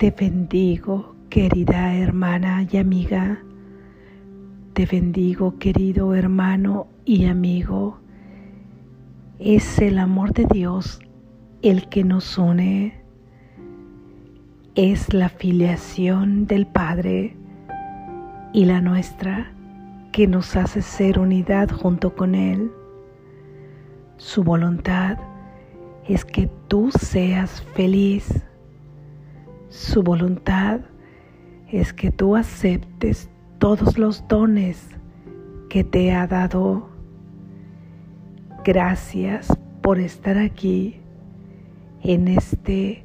Te bendigo, querida hermana y amiga. Te bendigo, querido hermano y amigo. Es el amor de Dios el que nos une. Es la filiación del Padre y la nuestra que nos hace ser unidad junto con Él. Su voluntad es que tú seas feliz su voluntad es que tú aceptes todos los dones que te ha dado. Gracias por estar aquí en este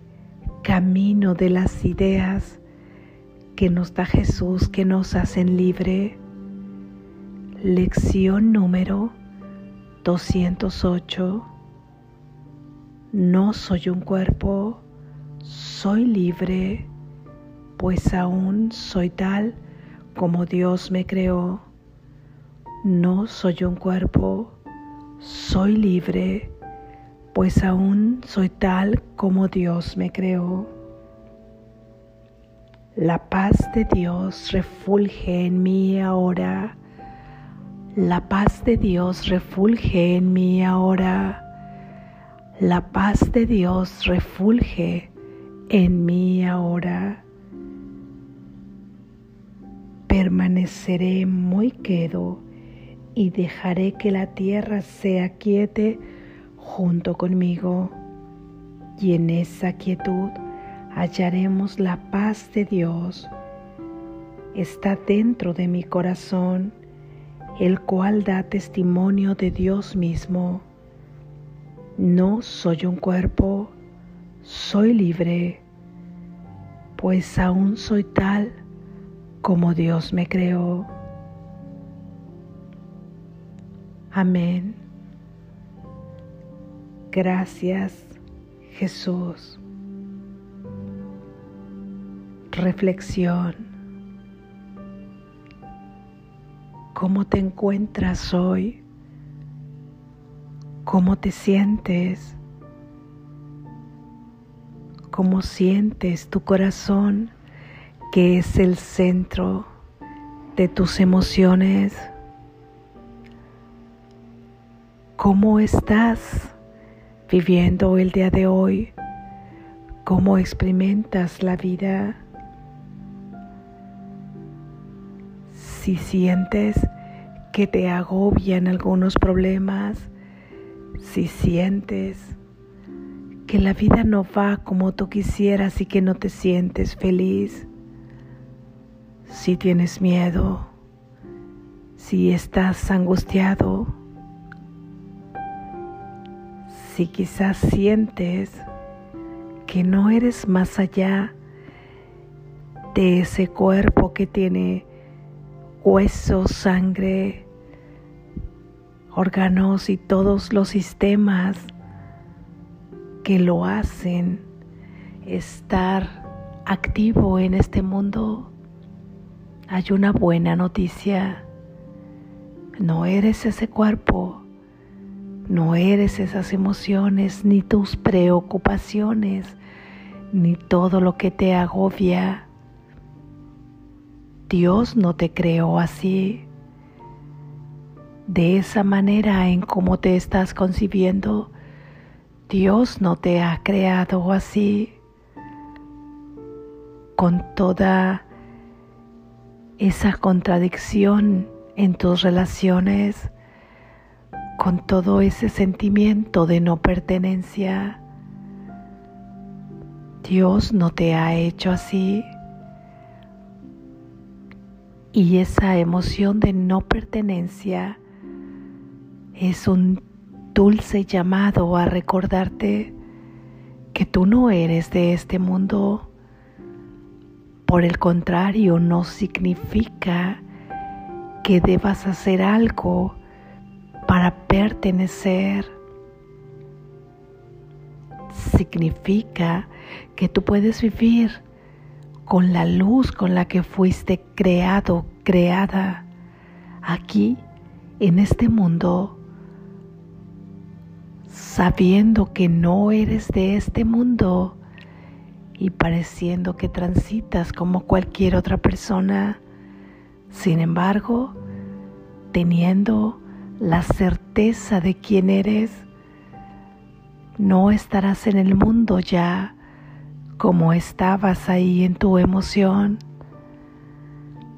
camino de las ideas que nos da Jesús, que nos hacen libre. Lección número 208. No soy un cuerpo soy libre, pues aún soy tal como Dios me creó. No soy un cuerpo, soy libre, pues aún soy tal como Dios me creó. La paz de Dios refulge en mí ahora. La paz de Dios refulge en mí ahora. La paz de Dios refulge en mí ahora. Permaneceré muy quedo y dejaré que la tierra sea quiete junto conmigo. Y en esa quietud hallaremos la paz de Dios. Está dentro de mi corazón, el cual da testimonio de Dios mismo. No soy un cuerpo, soy libre, pues aún soy tal como Dios me creó. Amén. Gracias Jesús. Reflexión. ¿Cómo te encuentras hoy? ¿Cómo te sientes? Cómo sientes tu corazón, que es el centro de tus emociones. ¿Cómo estás viviendo el día de hoy? ¿Cómo experimentas la vida? Si sientes que te agobian algunos problemas, si sientes que la vida no va como tú quisieras y que no te sientes feliz, si tienes miedo, si estás angustiado, si quizás sientes que no eres más allá de ese cuerpo que tiene huesos, sangre, órganos y todos los sistemas que lo hacen estar activo en este mundo, hay una buena noticia. No eres ese cuerpo, no eres esas emociones, ni tus preocupaciones, ni todo lo que te agobia. Dios no te creó así. De esa manera en cómo te estás concibiendo, Dios no te ha creado así, con toda esa contradicción en tus relaciones, con todo ese sentimiento de no pertenencia. Dios no te ha hecho así. Y esa emoción de no pertenencia es un dulce llamado a recordarte que tú no eres de este mundo. Por el contrario, no significa que debas hacer algo para pertenecer. Significa que tú puedes vivir con la luz con la que fuiste creado, creada, aquí, en este mundo sabiendo que no eres de este mundo y pareciendo que transitas como cualquier otra persona. Sin embargo, teniendo la certeza de quién eres, no estarás en el mundo ya como estabas ahí en tu emoción.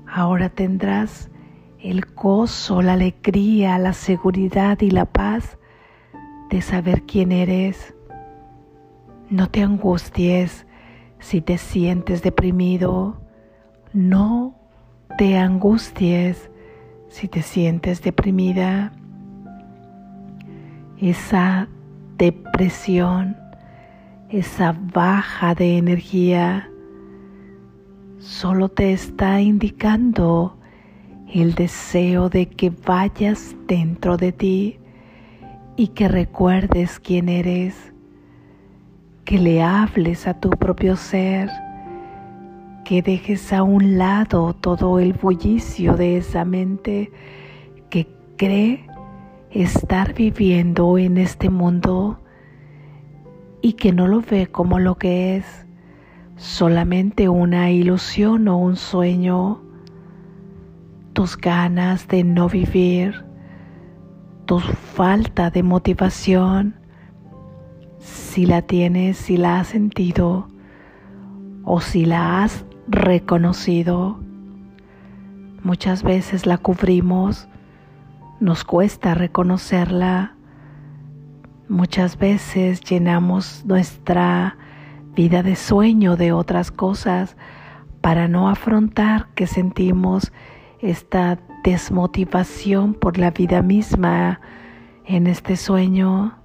Ahora tendrás el gozo, la alegría, la seguridad y la paz de saber quién eres. No te angusties si te sientes deprimido. No te angusties si te sientes deprimida. Esa depresión, esa baja de energía, solo te está indicando el deseo de que vayas dentro de ti y que recuerdes quién eres, que le hables a tu propio ser, que dejes a un lado todo el bullicio de esa mente que cree estar viviendo en este mundo y que no lo ve como lo que es, solamente una ilusión o un sueño, tus ganas de no vivir, tu falta de motivación, si la tienes, si la has sentido o si la has reconocido. Muchas veces la cubrimos nos cuesta reconocerla. Muchas veces llenamos nuestra vida de sueño de otras cosas para no afrontar que sentimos esta desmotivación por la vida misma en este sueño.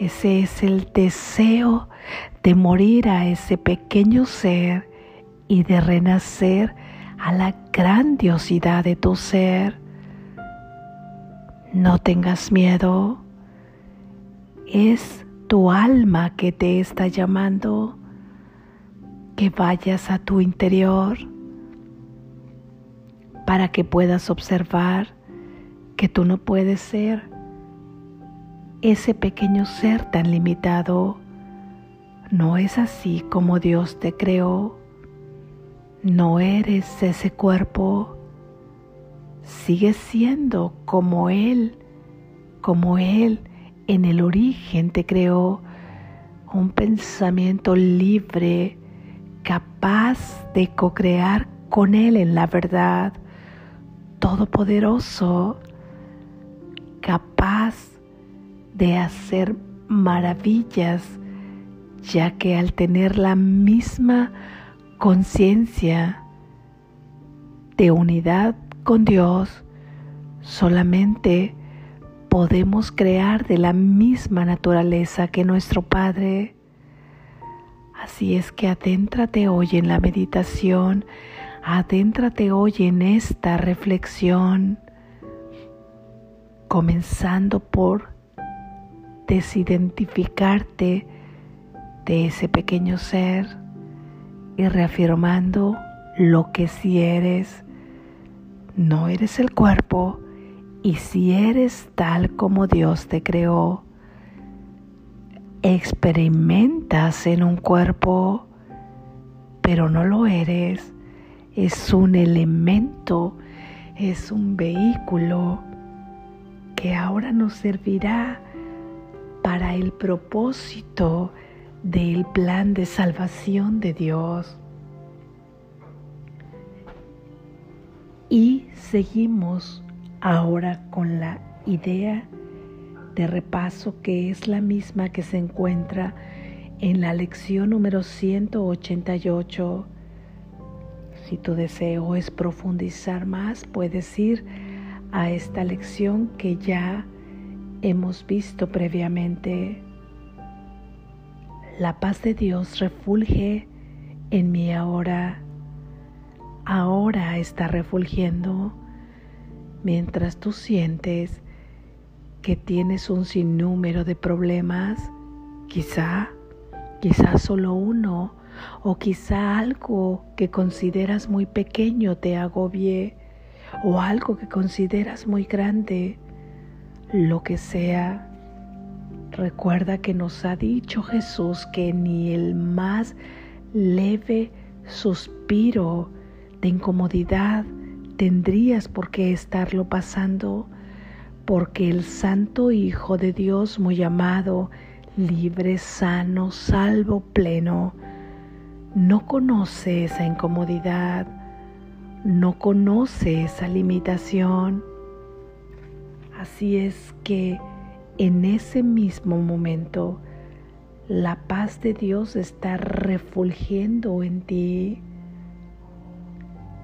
Ese es el deseo de morir a ese pequeño ser y de renacer a la grandiosidad de tu ser. No tengas miedo. Es tu alma que te está llamando. Que vayas a tu interior para que puedas observar que tú no puedes ser ese pequeño ser tan limitado. No es así como Dios te creó. No eres ese cuerpo sigue siendo como Él, como Él en el origen te creó un pensamiento libre, capaz de co-crear con Él en la verdad, todopoderoso, capaz de hacer maravillas, ya que al tener la misma conciencia de unidad con Dios solamente podemos crear de la misma naturaleza que nuestro Padre. Así es que adéntrate hoy en la meditación, adéntrate hoy en esta reflexión, comenzando por desidentificarte de ese pequeño ser y reafirmando lo que sí eres. No eres el cuerpo y si eres tal como Dios te creó, experimentas en un cuerpo, pero no lo eres, es un elemento, es un vehículo que ahora nos servirá para el propósito del plan de salvación de Dios. Y seguimos ahora con la idea de repaso que es la misma que se encuentra en la lección número 188. Si tu deseo es profundizar más, puedes ir a esta lección que ya hemos visto previamente. La paz de Dios refulge en mí ahora ahora está refulgiendo mientras tú sientes que tienes un sinnúmero de problemas, quizá, quizá solo uno, o quizá algo que consideras muy pequeño te agobie, o algo que consideras muy grande, lo que sea. Recuerda que nos ha dicho Jesús que ni el más leve suspiro de incomodidad tendrías por qué estarlo pasando, porque el Santo Hijo de Dios muy amado, libre, sano, salvo, pleno, no conoce esa incomodidad, no conoce esa limitación. Así es que en ese mismo momento la paz de Dios está refulgiendo en ti.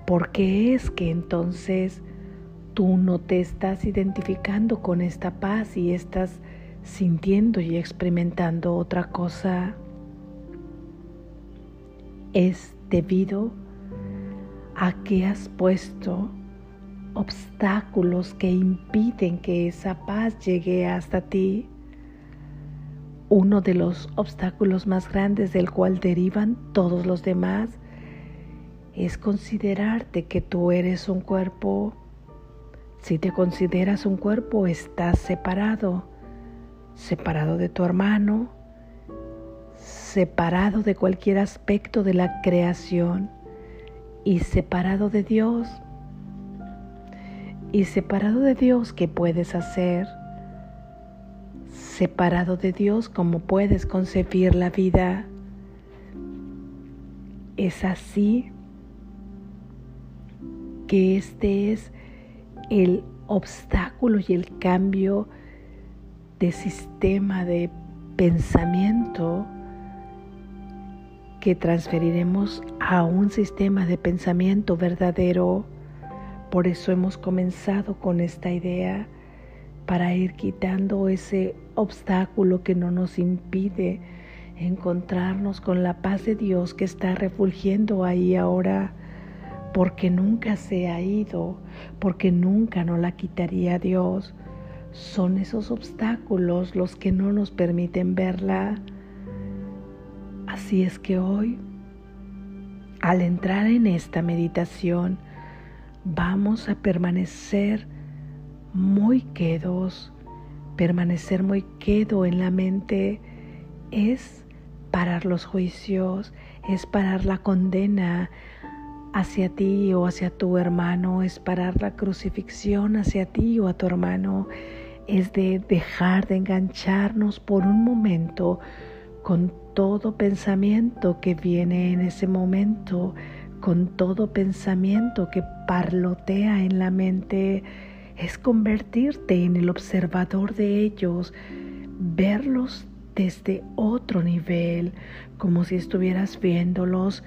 ¿Por qué es que entonces tú no te estás identificando con esta paz y estás sintiendo y experimentando otra cosa? Es debido a que has puesto obstáculos que impiden que esa paz llegue hasta ti. Uno de los obstáculos más grandes del cual derivan todos los demás es considerarte que tú eres un cuerpo. Si te consideras un cuerpo, estás separado, separado de tu hermano, separado de cualquier aspecto de la creación y separado de Dios y separado de Dios, ¿qué puedes hacer? Separado de Dios, ¿cómo puedes concebir la vida? Es así que este es el obstáculo y el cambio de sistema de pensamiento que transferiremos a un sistema de pensamiento verdadero por eso hemos comenzado con esta idea para ir quitando ese obstáculo que no nos impide encontrarnos con la paz de Dios que está refulgiendo ahí ahora, porque nunca se ha ido, porque nunca nos la quitaría Dios. Son esos obstáculos los que no nos permiten verla. Así es que hoy, al entrar en esta meditación, vamos a permanecer muy quedos. Permanecer muy quedo en la mente es parar los juicios, es parar la condena hacia ti o hacia tu hermano, es parar la crucifixión hacia ti o a tu hermano, es de dejar de engancharnos por un momento con todo pensamiento que viene en ese momento con todo pensamiento que parlotea en la mente, es convertirte en el observador de ellos, verlos desde otro nivel, como si estuvieras viéndolos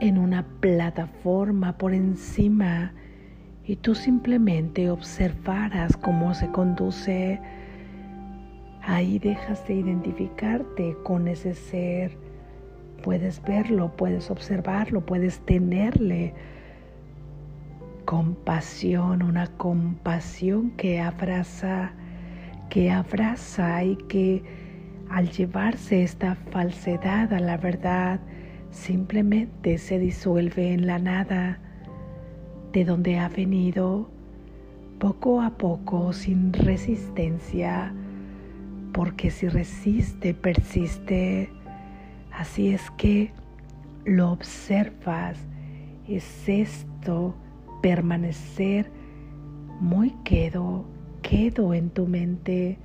en una plataforma por encima y tú simplemente observaras cómo se conduce. Ahí dejas de identificarte con ese ser. Puedes verlo, puedes observarlo, puedes tenerle compasión, una compasión que abraza, que abraza y que al llevarse esta falsedad a la verdad, simplemente se disuelve en la nada de donde ha venido poco a poco sin resistencia, porque si resiste, persiste Así es que lo observas, es esto, permanecer muy quedo, quedo en tu mente.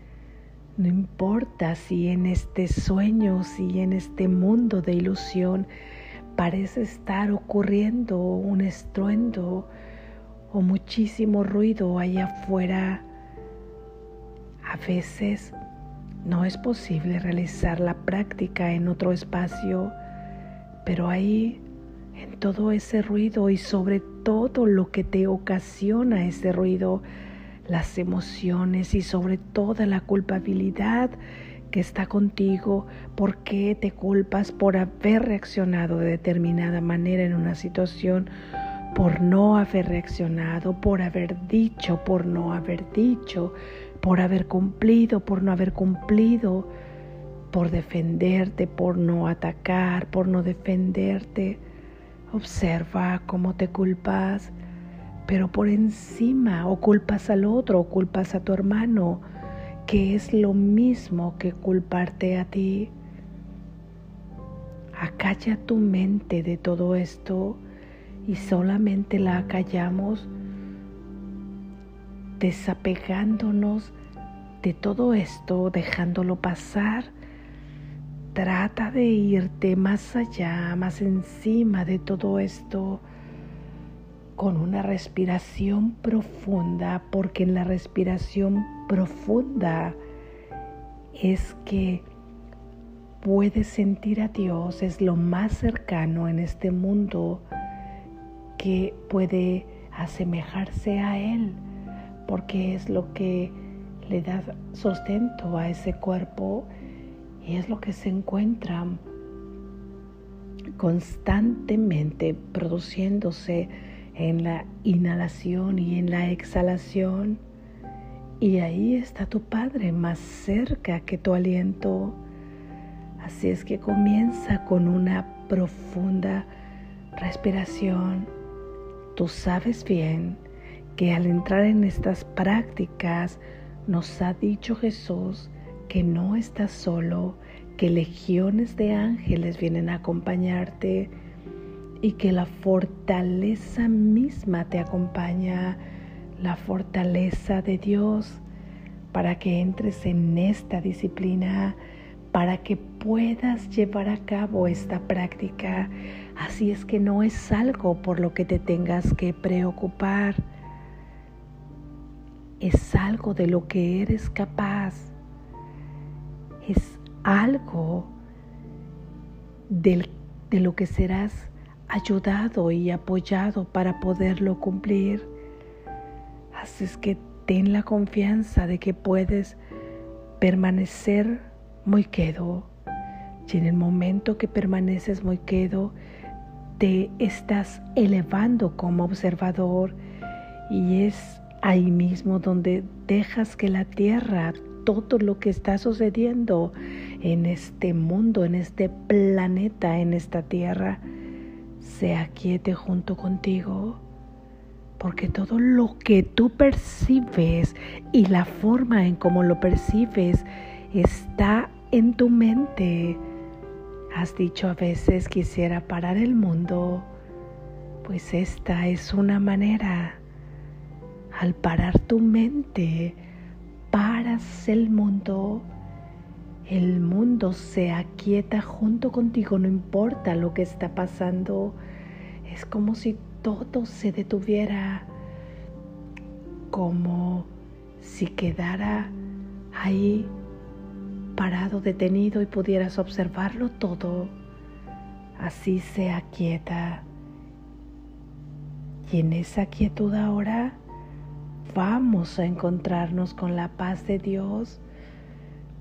No importa si en este sueño, si en este mundo de ilusión parece estar ocurriendo un estruendo o muchísimo ruido allá afuera. A veces no es posible realizar la práctica en otro espacio, pero ahí, en todo ese ruido y sobre todo lo que te ocasiona ese ruido, las emociones y sobre toda la culpabilidad que está contigo, por qué te culpas por haber reaccionado de determinada manera en una situación, por no haber reaccionado, por haber dicho, por no haber dicho, por haber cumplido, por no haber cumplido, por defenderte, por no atacar, por no defenderte. Observa cómo te culpas, pero por encima o culpas al otro o culpas a tu hermano, que es lo mismo que culparte a ti. acalla tu mente de todo esto y solamente la acallamos desapegándonos de todo esto, dejándolo pasar. Trata de irte más allá, más encima de todo esto, con una respiración profunda, porque en la respiración profunda es que puedes sentir a Dios, es lo más cercano en este mundo que puede asemejarse a Él, porque es lo que le da sustento a ese cuerpo y es lo que se encuentra constantemente produciéndose en la inhalación y en la exhalación. Y ahí está tu Padre más cerca que tu aliento. Así es que comienza con una profunda respiración. Tú sabes bien que al entrar en estas prácticas nos ha dicho Jesús que no estás solo, que legiones de ángeles vienen a acompañarte y que la fortaleza misma te acompaña, la fortaleza de Dios, para que entres en esta disciplina, para que puedas llevar a cabo esta práctica. Así es que no es algo por lo que te tengas que preocupar es algo de lo que eres capaz, es algo de lo que serás ayudado y apoyado para poderlo cumplir. Así es que ten la confianza de que puedes permanecer muy quedo. Y en el momento que permaneces muy quedo, te estás elevando como observador y es ahí mismo donde dejas que la tierra, todo lo que está sucediendo en este mundo, en este planeta, en esta tierra, se aquiete junto contigo. Porque todo lo que tú percibes y la forma en cómo lo percibes está en tu mente. Has dicho a veces quisiera parar el mundo, pues esta es una manera al parar tu mente, paras el mundo. El mundo se aquieta junto contigo, no importa lo que está pasando. Es como si todo se detuviera, como si quedara ahí parado, detenido y pudieras observarlo todo. Así se aquieta. Y en esa quietud ahora vamos a encontrarnos con la paz de Dios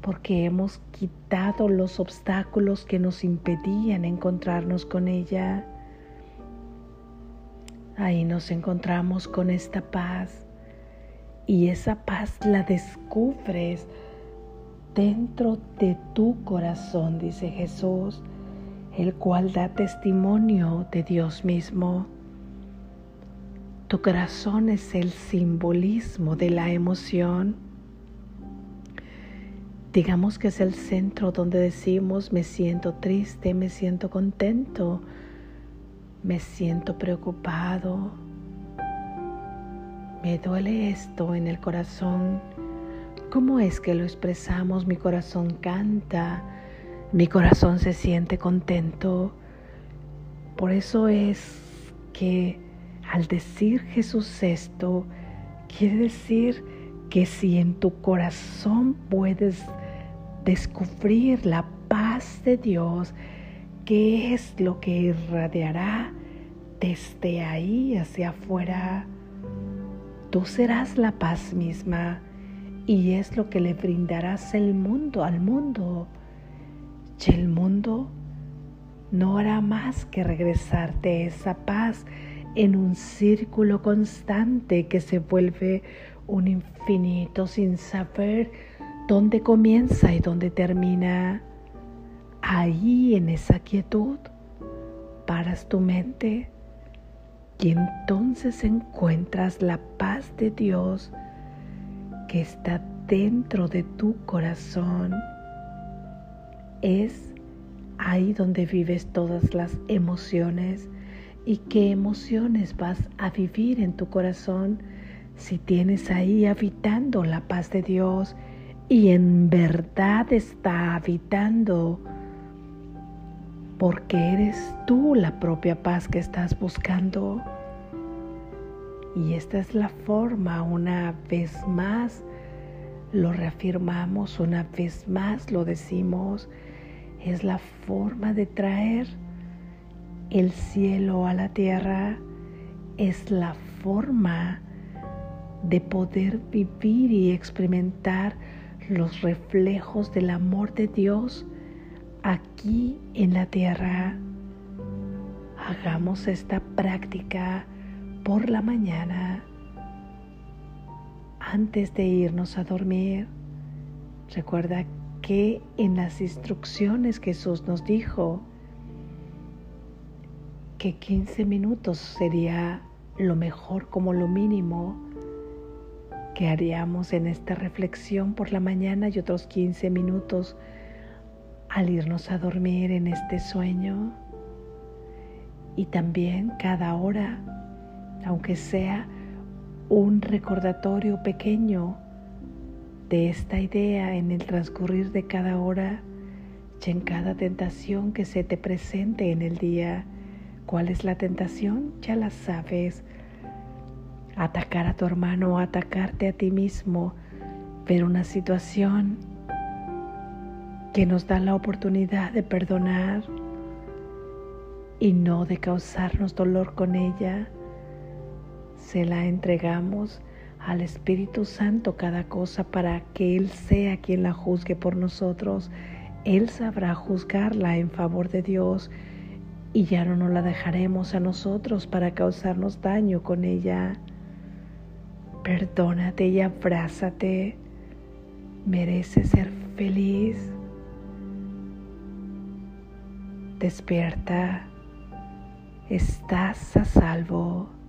porque hemos quitado los obstáculos que nos impedían encontrarnos con ella. Ahí nos encontramos con esta paz y esa paz la descubres dentro de tu corazón, dice Jesús, el cual da testimonio de Dios mismo. Tu corazón es el simbolismo de la emoción. Digamos que es el centro donde decimos me siento triste, me siento contento, me siento preocupado, me duele esto en el corazón. ¿Cómo es que lo expresamos? Mi corazón canta, mi corazón se siente contento. Por eso es que al decir Jesús esto, quiere decir que si en tu corazón puedes descubrir la paz de Dios, ¿qué es lo que irradiará desde ahí hacia afuera? Tú serás la paz misma y es lo que le brindarás el mundo al mundo. Y el mundo no hará más que regresarte esa paz en un círculo constante que se vuelve un infinito sin saber dónde comienza y dónde termina. Ahí en esa quietud paras tu mente y entonces encuentras la paz de Dios que está dentro de tu corazón. Es ahí donde vives todas las emociones y qué emociones vas a vivir en tu corazón si tienes ahí habitando la paz de Dios y en verdad está habitando porque eres tú la propia paz que estás buscando. Y esta es la forma, una vez más, lo reafirmamos, una vez más lo decimos, es la forma de traer el cielo a la tierra, es la forma de poder vivir y experimentar los reflejos del amor de Dios aquí en la tierra. Hagamos esta práctica por la mañana antes de irnos a dormir. Recuerda que en las instrucciones Jesús nos dijo que 15 minutos sería lo mejor como lo mínimo que haríamos en esta reflexión por la mañana y otros 15 minutos al irnos a dormir en este sueño. Y también cada hora, aunque sea un recordatorio pequeño de esta idea en el transcurrir de cada hora y en cada tentación que se te presente en el día. ¿Cuál es la tentación? Ya la sabes. Atacar a tu hermano o atacarte a ti mismo, pero una situación que nos da la oportunidad de perdonar y no de causarnos dolor con ella se la entregamos al Espíritu Santo cada cosa para que Él sea quien la juzgue por nosotros. Él sabrá juzgarla en favor de Dios y ya no nos la dejaremos a nosotros para causarnos daño con ella. Perdónate y abrázate. Mereces ser feliz. Despierta. Estás a salvo.